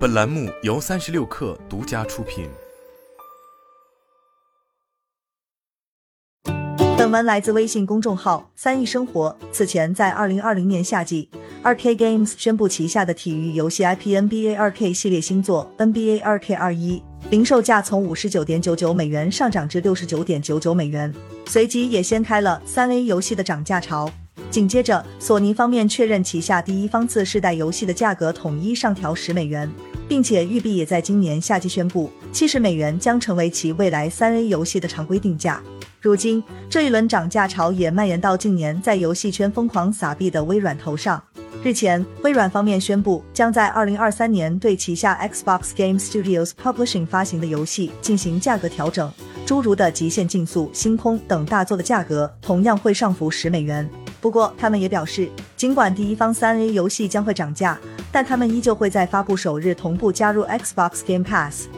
本栏目由三十六氪独家出品。本文来自微信公众号“三亿生活”。此前，在二零二零年夏季，2K Games 宣布旗下的体育游戏 IP NBA 2K 系列新作 NBA 2K 二一零售价从五十九点九九美元上涨至六十九点九九美元，随即也掀开了三 A 游戏的涨价潮。紧接着，索尼方面确认旗下第一方次世代游戏的价格统一上调十美元，并且育碧也在今年夏季宣布，七十美元将成为其未来三 A 游戏的常规定价。如今，这一轮涨价潮也蔓延到近年在游戏圈疯狂撒币的微软头上。日前，微软方面宣布，将在二零二三年对旗下 Xbox Game Studios Publishing 发行的游戏进行价格调整，诸如的《极限竞速》《星空》等大作的价格同样会上浮十美元。不过，他们也表示，尽管第一方三 A 游戏将会涨价，但他们依旧会在发布首日同步加入 Xbox Game Pass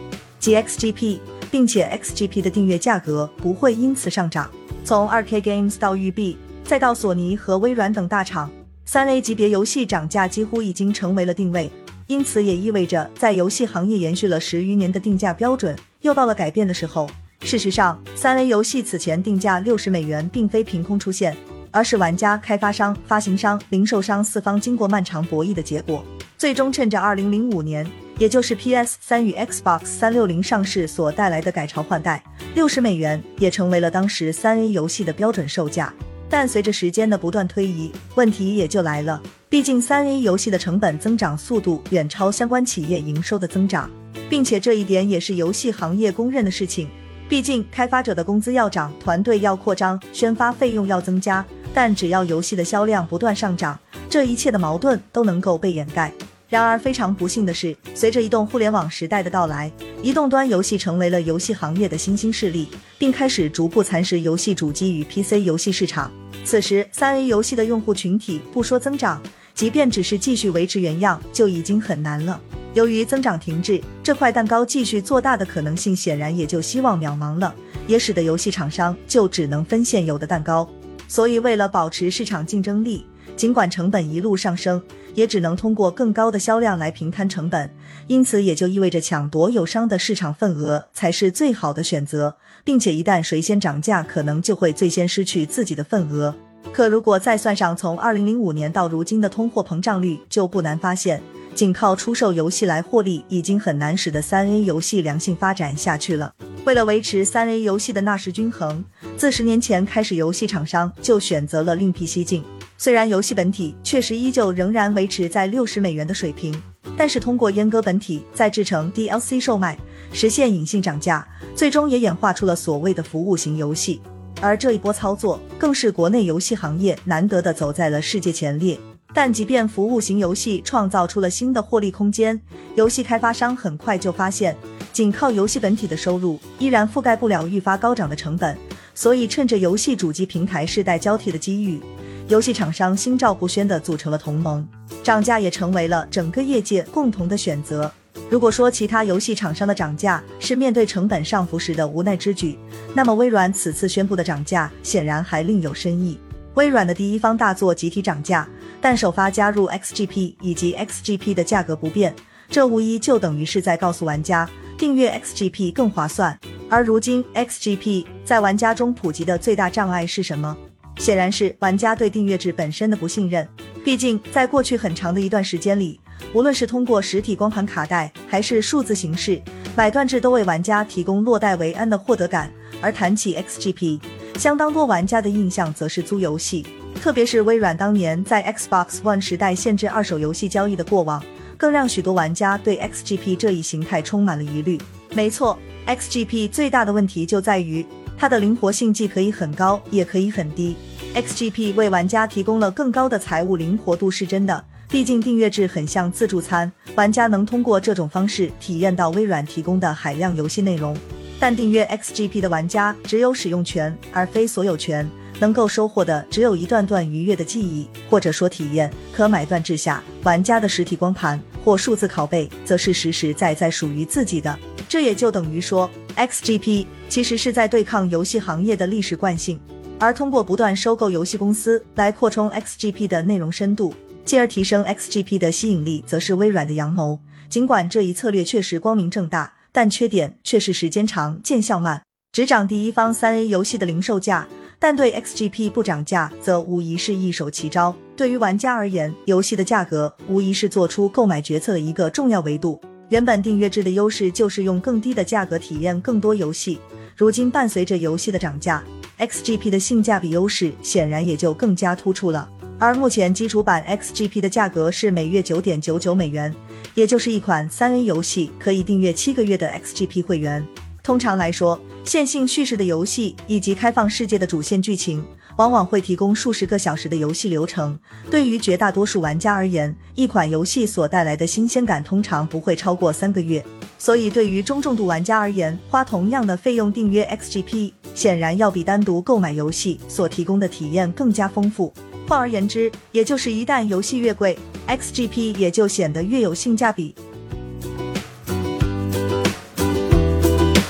及 XGP，并且 XGP 的订阅价格不会因此上涨。从 2K Games 到育碧，再到索尼和微软等大厂，三 A 级别游戏涨价几乎已经成为了定位。因此，也意味着在游戏行业延续了十余年的定价标准又到了改变的时候。事实上，三 A 游戏此前定价六十美元，并非凭空出现。而是玩家、开发商、发行商、零售商四方经过漫长博弈的结果，最终趁着2005年，也就是 PS 三与 Xbox 三六零上市所带来的改朝换代，六十美元也成为了当时三 A 游戏的标准售价。但随着时间的不断推移，问题也就来了。毕竟三 A 游戏的成本增长速度远超相关企业营收的增长，并且这一点也是游戏行业公认的事情。毕竟开发者的工资要涨，团队要扩张，宣发费用要增加。但只要游戏的销量不断上涨，这一切的矛盾都能够被掩盖。然而非常不幸的是，随着移动互联网时代的到来，移动端游戏成为了游戏行业的新兴势力，并开始逐步蚕食游戏主机与 PC 游戏市场。此时，三 A 游戏的用户群体不说增长，即便只是继续维持原样，就已经很难了。由于增长停滞，这块蛋糕继续做大的可能性显然也就希望渺茫了，也使得游戏厂商就只能分现有的蛋糕。所以，为了保持市场竞争力，尽管成本一路上升，也只能通过更高的销量来平摊成本。因此，也就意味着抢夺友商的市场份额才是最好的选择，并且一旦谁先涨价，可能就会最先失去自己的份额。可如果再算上从二零零五年到如今的通货膨胀率，就不难发现，仅靠出售游戏来获利，已经很难使得三 A 游戏良性发展下去了。为了维持三 A 游戏的纳什均衡，自十年前开始，游戏厂商就选择了另辟蹊径。虽然游戏本体确实依旧仍然维持在六十美元的水平，但是通过阉割本体再制成 DLC 售卖，实现隐性涨价，最终也演化出了所谓的服务型游戏。而这一波操作，更是国内游戏行业难得的走在了世界前列。但即便服务型游戏创造出了新的获利空间，游戏开发商很快就发现。仅靠游戏本体的收入依然覆盖不了愈发高涨的成本，所以趁着游戏主机平台世代交替的机遇，游戏厂商心照不宣地组成了同盟，涨价也成为了整个业界共同的选择。如果说其他游戏厂商的涨价是面对成本上浮时的无奈之举，那么微软此次宣布的涨价显然还另有深意。微软的第一方大作集体涨价，但首发加入 XGP 以及 XGP 的价格不变，这无疑就等于是在告诉玩家。订阅 XGP 更划算，而如今 XGP 在玩家中普及的最大障碍是什么？显然是玩家对订阅制本身的不信任。毕竟，在过去很长的一段时间里，无论是通过实体光盘卡带，还是数字形式，买断制都为玩家提供落袋为安的获得感。而谈起 XGP，相当多玩家的印象则是租游戏，特别是微软当年在 Xbox One 时代限制二手游戏交易的过往。更让许多玩家对 XGP 这一形态充满了疑虑。没错，XGP 最大的问题就在于它的灵活性既可以很高，也可以很低。XGP 为玩家提供了更高的财务灵活度是真的，毕竟订阅制很像自助餐，玩家能通过这种方式体验到微软提供的海量游戏内容。但订阅 XGP 的玩家只有使用权，而非所有权。能够收获的只有一段段愉悦的记忆，或者说体验。可买断制下，玩家的实体光盘或数字拷贝，则是实实在在属于自己的。这也就等于说，XGP 其实是在对抗游戏行业的历史惯性，而通过不断收购游戏公司来扩充 XGP 的内容深度，进而提升 XGP 的吸引力，则是微软的阳谋。尽管这一策略确实光明正大，但缺点却是时间长、见效慢。只涨第一方三 A 游戏的零售价，但对 XGP 不涨价，则无疑是一手奇招。对于玩家而言，游戏的价格无疑是做出购买决策的一个重要维度。原本订阅制的优势就是用更低的价格体验更多游戏，如今伴随着游戏的涨价，XGP 的性价比优势显然也就更加突出了。而目前基础版 XGP 的价格是每月九点九九美元，也就是一款三 A 游戏可以订阅七个月的 XGP 会员。通常来说，线性叙事的游戏以及开放世界的主线剧情，往往会提供数十个小时的游戏流程。对于绝大多数玩家而言，一款游戏所带来的新鲜感通常不会超过三个月。所以，对于中重度玩家而言，花同样的费用订阅 XGP，显然要比单独购买游戏所提供的体验更加丰富。换而言之，也就是一旦游戏越贵，XGP 也就显得越有性价比。